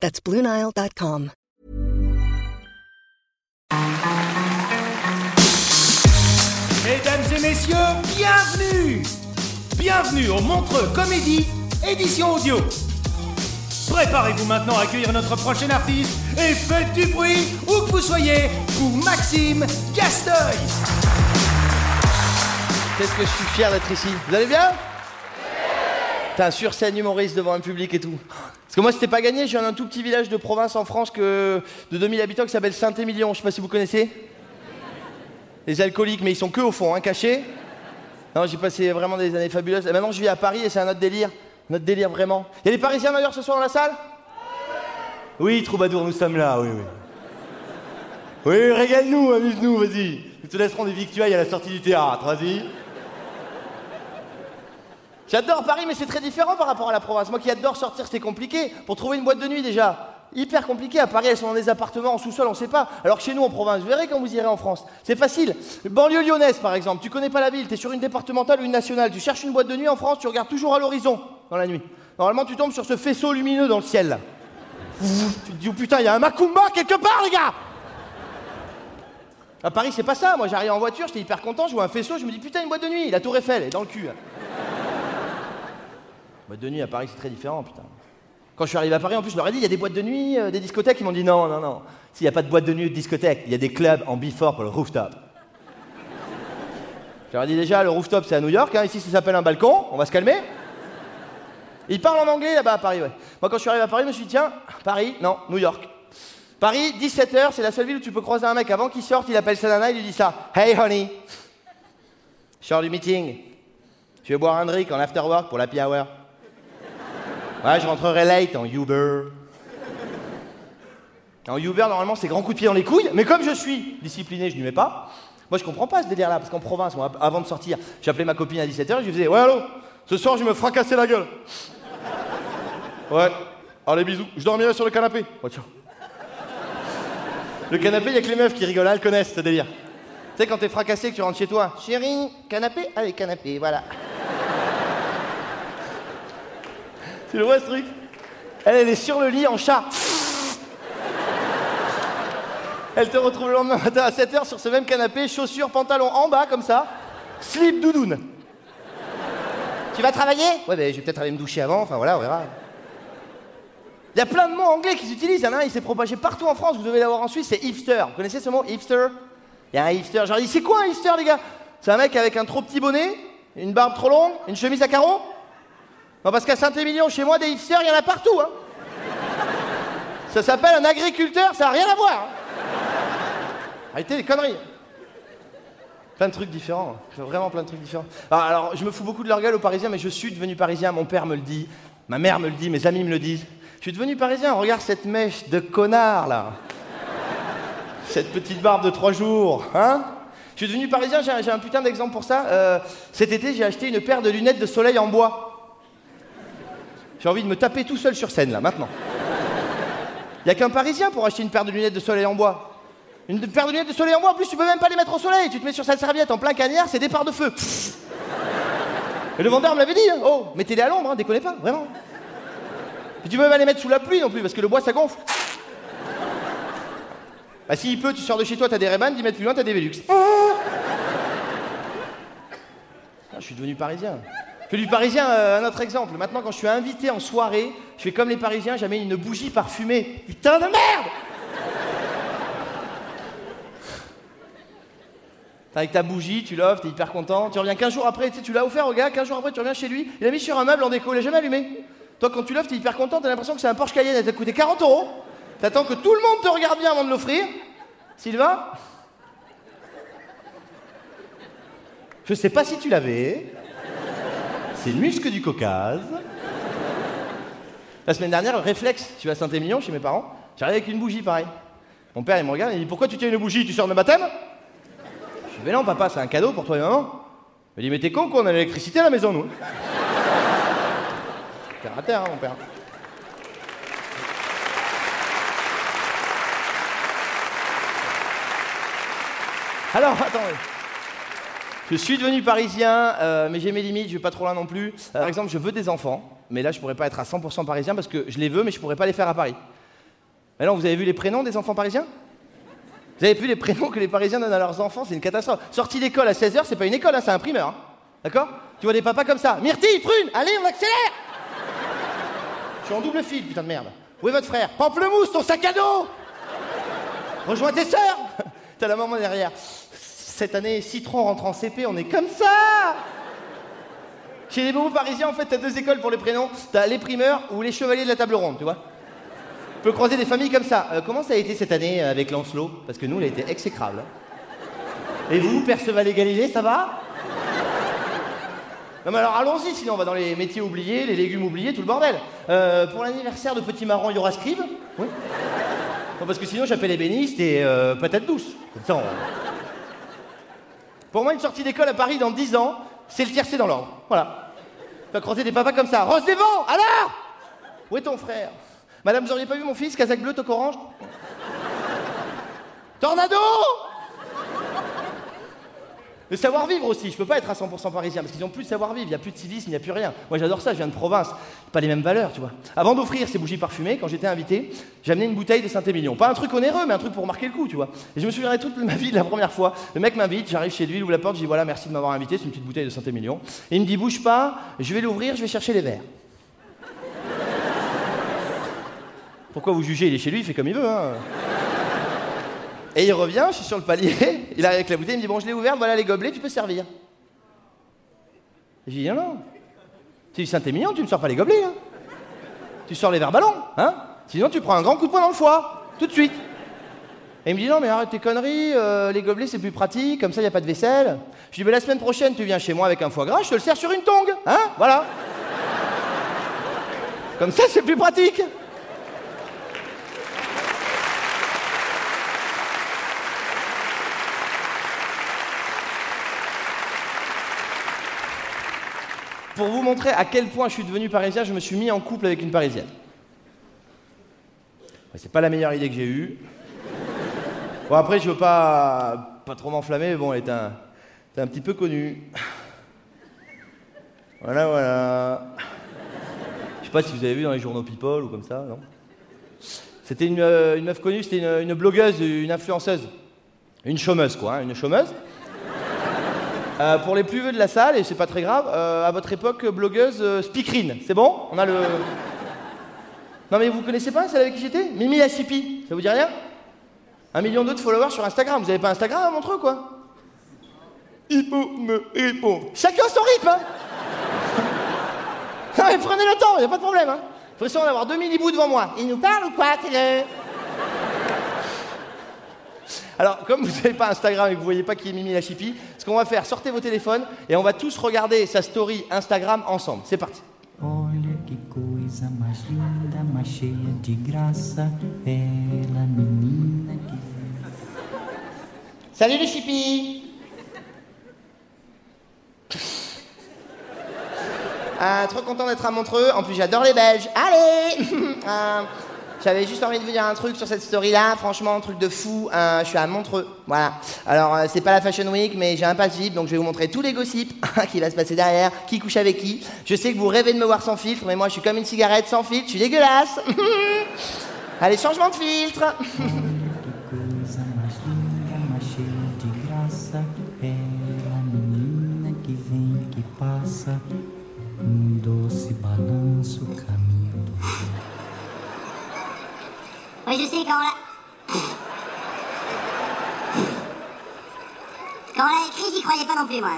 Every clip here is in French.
That's BlueNile.com. Mesdames et messieurs, bienvenue Bienvenue au Montreux Comédie, édition audio. Préparez-vous maintenant à accueillir notre prochain artiste et faites du bruit où que vous soyez pour Maxime Gasteuil. Qu'est-ce que je suis fier d'être ici. Vous allez bien? Putain, sur scène humoriste devant un public et tout. Que moi, c'était pas gagné. Je viens d'un tout petit village de province en France de 2000 habitants qui s'appelle Saint-Émilion. Je sais pas si vous connaissez. Les alcooliques, mais ils sont que au fond, hein, cachés. Non, j'ai passé vraiment des années fabuleuses. Et maintenant, je vis à Paris et c'est un autre délire. Notre délire, vraiment. Il y a des Parisiens d'ailleurs ce soir dans la salle? Oui, troubadour, nous sommes là, oui, oui. Oui, régale-nous, amuse-nous, vas-y. Nous te laisserons des victuailles à la sortie du théâtre, vas-y. J'adore Paris, mais c'est très différent par rapport à la province. Moi qui adore sortir, c'était compliqué. Pour trouver une boîte de nuit déjà, hyper compliqué. À Paris, elles sont dans des appartements en sous-sol, on sait pas. Alors que chez nous en province, vous verrez quand vous irez en France. C'est facile. Banlieue lyonnaise par exemple, tu connais pas la ville, tu es sur une départementale ou une nationale, tu cherches une boîte de nuit en France, tu regardes toujours à l'horizon dans la nuit. Normalement, tu tombes sur ce faisceau lumineux dans le ciel. Tu te dis, oh putain, il y a un Macumba quelque part, les gars À Paris, c'est pas ça. Moi, j'arrive en voiture, j'étais hyper content, je vois un faisceau, je me dis, putain, une boîte de nuit, la Tour Eiffel est dans le cul. Boîte de nuit à Paris, c'est très différent, putain. Quand je suis arrivé à Paris, en plus, je leur ai dit, il y a des boîtes de nuit, euh, des discothèques. Ils m'ont dit, non, non, non. S'il n'y a pas de boîte de nuit ou de discothèque, il y a des clubs en before pour le rooftop. Je leur ai dit déjà, le rooftop, c'est à New York. hein. Ici, ça s'appelle un balcon. On va se calmer. Ils parlent en anglais là-bas à Paris, ouais. Moi, quand je suis arrivé à Paris, je me suis dit, tiens, Paris, non, New York. Paris, 17h, c'est la seule ville où tu peux croiser un mec avant qu'il sorte, il appelle sa nana, il lui dit ça. Hey, honey. Je sors du meeting. Je vais boire un drink en after work pour l'happy hour. Ouais, je rentrerai late en Uber. En Uber, normalement, c'est grand coup de pied dans les couilles, mais comme je suis discipliné, je n'y mets pas. Moi, je comprends pas ce délire-là, parce qu'en province, moi, avant de sortir, j'appelais ma copine à 17h, je lui faisais Ouais, allô, ce soir, je vais me fracasser la gueule. Ouais, allez, bisous, je dormirai sur le canapé. Tiens. Le canapé, il y a que les meufs qui rigolent, elles connaissent ce délire. Tu sais, quand t'es fracassé, que tu rentres chez toi, chérie, canapé? Allez, canapé, voilà. Tu le vois ce truc elle, elle est sur le lit en chat. Elle te retrouve le lendemain matin à 7h sur ce même canapé, chaussures, pantalon en bas comme ça, slip doudoune. Tu vas travailler? Ouais, ben je vais peut-être aller me doucher avant, enfin voilà, on verra. Il y a plein de mots anglais qui s'utilisent, il y en a un, il s'est propagé partout en France, vous devez l'avoir en Suisse, c'est hipster. Vous connaissez ce mot, hipster? Il y a un hipster, genre, c'est quoi un hipster, les gars? C'est un mec avec un trop petit bonnet, une barbe trop longue, une chemise à carreaux? Non, parce qu'à Saint-Émilion, chez moi, des hipsters, il y en a partout, hein Ça s'appelle un agriculteur, ça n'a rien à voir hein. Arrêtez les conneries Plein de trucs différents, vraiment plein de trucs différents. Alors, alors, je me fous beaucoup de leur gueule aux Parisiens, mais je suis devenu Parisien, mon père me le dit, ma mère me le dit, mes amis me le disent. Je suis devenu Parisien, regarde cette mèche de connard, là. Cette petite barbe de trois jours, hein Je suis devenu Parisien, j'ai un, j'ai un putain d'exemple pour ça. Euh, cet été, j'ai acheté une paire de lunettes de soleil en bois. J'ai envie de me taper tout seul sur scène, là, maintenant. Il n'y a qu'un Parisien pour acheter une paire de lunettes de soleil en bois. Une paire de lunettes de soleil en bois, en plus, tu peux même pas les mettre au soleil. Tu te mets sur cette serviette en plein cagnard, c'est départ de feu. Et le vendeur me l'avait dit, hein. oh, mettez-les à l'ombre, hein, déconnez pas, vraiment. Tu peux même pas les mettre sous la pluie non plus, parce que le bois, ça gonfle. Bah, s'il pleut, tu sors de chez toi, t'as des Ray-Ban, 10 mètres plus loin, t'as des Velux. Ah, je suis devenu parisien. Je fais du parisien, euh, un autre exemple. Maintenant, quand je suis invité en soirée, je fais comme les parisiens, j'amène une bougie parfumée. Putain de merde avec ta bougie, tu l'offres, t'es hyper content. Tu reviens 15 jours après, tu tu l'as offert au gars, 15 jours après, tu reviens chez lui, il a mis sur un meuble en déco, il l'a jamais allumé. Toi, quand tu l'offres, t'es hyper content, t'as l'impression que c'est un Porsche Cayenne, elle t'a coûté 40 euros. T'attends que tout le monde te regarde bien avant de l'offrir. Sylvain? Je sais pas si tu l'avais. C'est le muscle du Caucase. La semaine dernière, réflexe, tu vas à Saint-Émilion chez mes parents, j'arrive avec une bougie pareil. Mon père, il me regarde, il dit Pourquoi tu tiens une bougie Tu sors de baptême Je dis Mais non, papa, c'est un cadeau pour toi et maman. Il dit Mais t'es con, qu'on a l'électricité à la maison, nous. Terre à terre, hein, mon père. Alors, attendez. Je suis devenu parisien, euh, mais j'ai mes limites, je vais pas trop loin non plus. Euh, par exemple, je veux des enfants, mais là, je pourrais pas être à 100% parisien parce que je les veux, mais je pourrais pas les faire à Paris. Maintenant, vous avez vu les prénoms des enfants parisiens? Vous avez vu les prénoms que les Parisiens donnent à leurs enfants C'est une catastrophe. Sortie d'école à 16h, c'est pas une école, hein, c'est un primeur. hein. D'accord? Tu vois des papas comme ça. Myrtille, prune, allez, on accélère Je suis en double fil, putain de merde. Où est votre frère? Pamplemousse, ton sac à dos Rejoins tes sœurs T'as la maman derrière. Cette année, Citron rentre en CP, on est comme ça Chez les bobos parisiens, en fait, t'as deux écoles pour les prénoms. T'as les primeurs ou les chevaliers de la table ronde, tu vois Tu peux croiser des familles comme ça. Euh, comment ça a été cette année euh, avec Lancelot? Parce que nous, il a été exécrable. hein. Et vous, Perceval et Galilée, ça va? Non mais alors allons-y, sinon on va dans les métiers oubliés, les légumes oubliés, tout le bordel. Euh, pour l'anniversaire de Petit Marron, il y aura Scribe? Oui. Non, parce que sinon j'appelle ébéniste et euh, patate douce. Ça, on- Pour moi, une sortie d'école à Paris dans 10 ans, c'est le tiercé dans l'ordre. Voilà. Tu vas croiser des papas comme ça. Rose des vents, alors Où est ton frère? Madame, vous auriez pas vu mon fils, casaque bleu, toque orange? Tornado Le savoir-vivre aussi, je peux pas être à 100% parisien parce qu'ils ont plus de savoir-vivre, il n'y a plus de civisme, il n'y a plus rien. Moi j'adore ça, je viens de province, pas les mêmes valeurs, tu vois. Avant d'offrir ces bougies parfumées, quand j'étais invité, j'ai amené une bouteille de Saint-Émilion. Pas un truc onéreux, mais un truc pour marquer le coup, tu vois. Et je me souviendrai toute ma vie de la première fois. Le mec m'invite, j'arrive chez lui, il ouvre la porte, je dis voilà, merci de m'avoir invité, c'est une petite bouteille de Saint-Émilion. Et il me dit bouge pas, je vais l'ouvrir, je vais chercher les verres. Pourquoi vous jugez? Il est chez lui, il fait comme il veut, hein. Et il revient, je suis sur le palier, il arrive avec la bouteille, il me dit Bon, je l'ai ouverte, voilà les gobelets, tu peux servir. J'ai dit Non, non. C'est du Saint-Émilion, tu ne sors pas les gobelets, hein. Tu sors les verres ballons, hein. Sinon, tu prends un grand coup de poing dans le foie, tout de suite. Et il me dit Non, mais arrête tes conneries, euh, les gobelets c'est plus pratique, comme ça, il n'y a pas de vaisselle. Je dis Mais la semaine prochaine, tu viens chez moi avec un foie gras, je te le sers sur une tongue, hein. Voilà. Comme ça, c'est plus pratique. Pour vous montrer à quel point je suis devenu parisien, je me suis mis en couple avec une parisienne. C'est pas la meilleure idée que j'ai eue. Bon, après, je veux pas, pas trop m'enflammer, mais bon, elle est un, un petit peu connue. Voilà, voilà. Je sais pas si vous avez vu dans les journaux People ou comme ça, non? C'était une, euh, une meuf connue, c'était une, une blogueuse, une influenceuse. Une chômeuse, quoi, hein, une chômeuse. Euh, pour les plus vieux de la salle, et c'est pas très grave, euh, à votre époque, blogueuse euh, speakerine, c'est bon? On a le. Non mais vous connaissez pas celle avec qui j'étais? Mimi la Chippy, ça vous dit rien? Un million d'autres followers sur Instagram, vous avez pas Instagram à Montreux quoi? Hippo me répond. Chacun son rythme hein Non mais prenez le temps, y a pas de problème hein Faut essayer d'avoir deux mini-bouts devant moi. Il nous parle ou quoi alors, comme vous n'avez pas Instagram et que vous voyez pas qui est Mimi la Chippy, ce qu'on va faire, sortez vos téléphones et on va tous regarder sa story Instagram ensemble. C'est parti. Olha que coisa mais linda, mais cheia de graça, ela menina que Salut les Chippy Euh, Trop content d'être à Montreux. En plus, j'adore les Belges. Allez Euh, J'avais juste envie de vous dire un truc sur cette story-là. Franchement, un truc de fou. Euh, je suis à Montreux. Voilà. Alors, euh, c'est pas la Fashion Week, mais j'ai un pass VIP, donc je vais vous montrer tous les gossips qui va se passer derrière, qui couche avec qui. Je sais que vous rêvez de me voir sans filtre, mais moi, je suis comme une cigarette sans filtre. Je suis dégueulasse. Allez, changement de filtre. Oui, je sais, quand on la... Quand on l'a écrit, j'y croyais pas non plus, moi.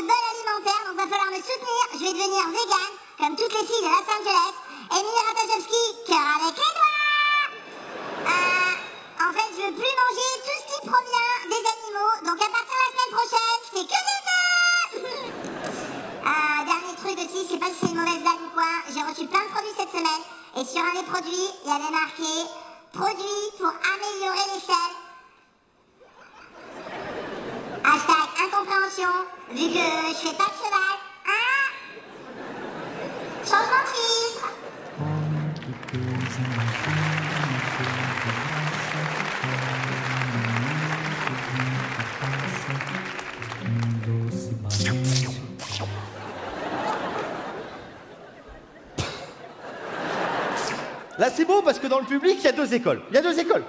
De alimentaire, donc va falloir me soutenir. Je vais devenir vegan, comme toutes les filles de Los Angeles. Emily Ratajkowski, cœur avec les doigts euh, En fait, je veux plus manger tout ce qui provient des animaux, donc à partir de la semaine prochaine, c'est que des œufs euh, Dernier truc aussi, je sais pas si c'est une mauvaise blague ou quoi, j'ai reçu plein de produits cette semaine, et sur un des produits, il y avait marqué « Produits pour améliorer l'échelle ». Hashtag vu que je fais pas de cheval. Hein Changement filtre. Là, c'est beau parce que dans le public, il y a deux écoles. Il y a deux écoles.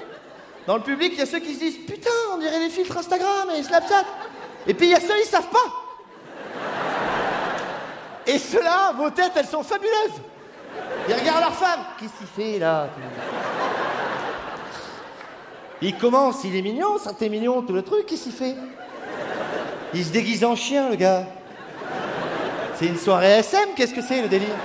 Dans le public, il y a ceux qui se disent Putain, on dirait les filtres Instagram et Snapchat. Et puis il y a ceux, ils savent pas. Et ceux-là, vos têtes, elles sont fabuleuses. Ils regardent leur femme. Qu'est-ce qu'il fait là Il commence, il est mignon, ça t'es mignon, tout le truc, qu'est-ce qu'il fait? Il se déguise en chien, le gars. C'est une soirée SM, qu'est-ce que c'est le délire?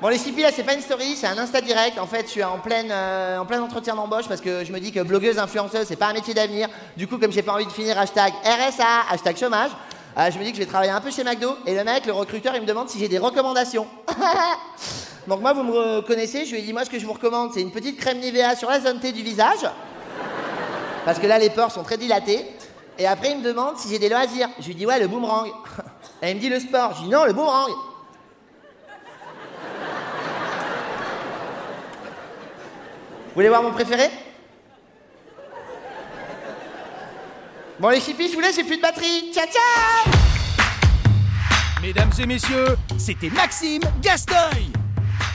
Bon, les CP, là, c'est pas une story, c'est un Insta direct. En fait, je suis en, pleine, euh, en plein entretien d'embauche parce que je me dis que blogueuse, influenceuse, c'est pas un métier d'avenir. Du coup, comme j'ai pas envie de finir hashtag RSA, hashtag chômage, euh, je me dis que je vais travailler un peu chez McDo. Et le mec, le recruteur, il me demande si j'ai des recommandations. Donc, moi, vous me connaissez, je lui ai moi, ce que je vous recommande, c'est une petite crème Nivea sur la zone T du visage. Parce que là, les pores sont très dilatés. Et après, il me demande si j'ai des loisirs. Je lui dis, ouais, le boomerang. Et il me dit, le sport. Je dis, non, le boomerang. Vous voulez voir mon préféré? Bon les chippies, je vous laisse, j'ai plus de batterie. Ciao ciao Mesdames et messieurs, c'était Maxime Gastoy.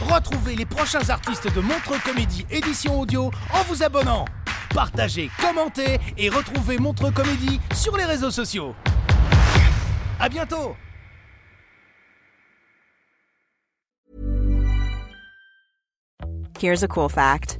Retrouvez les prochains artistes de Montre Comédie édition audio en vous abonnant. Partagez, commentez et retrouvez Montre Comédie sur les réseaux sociaux. À bientôt Here's a cool fact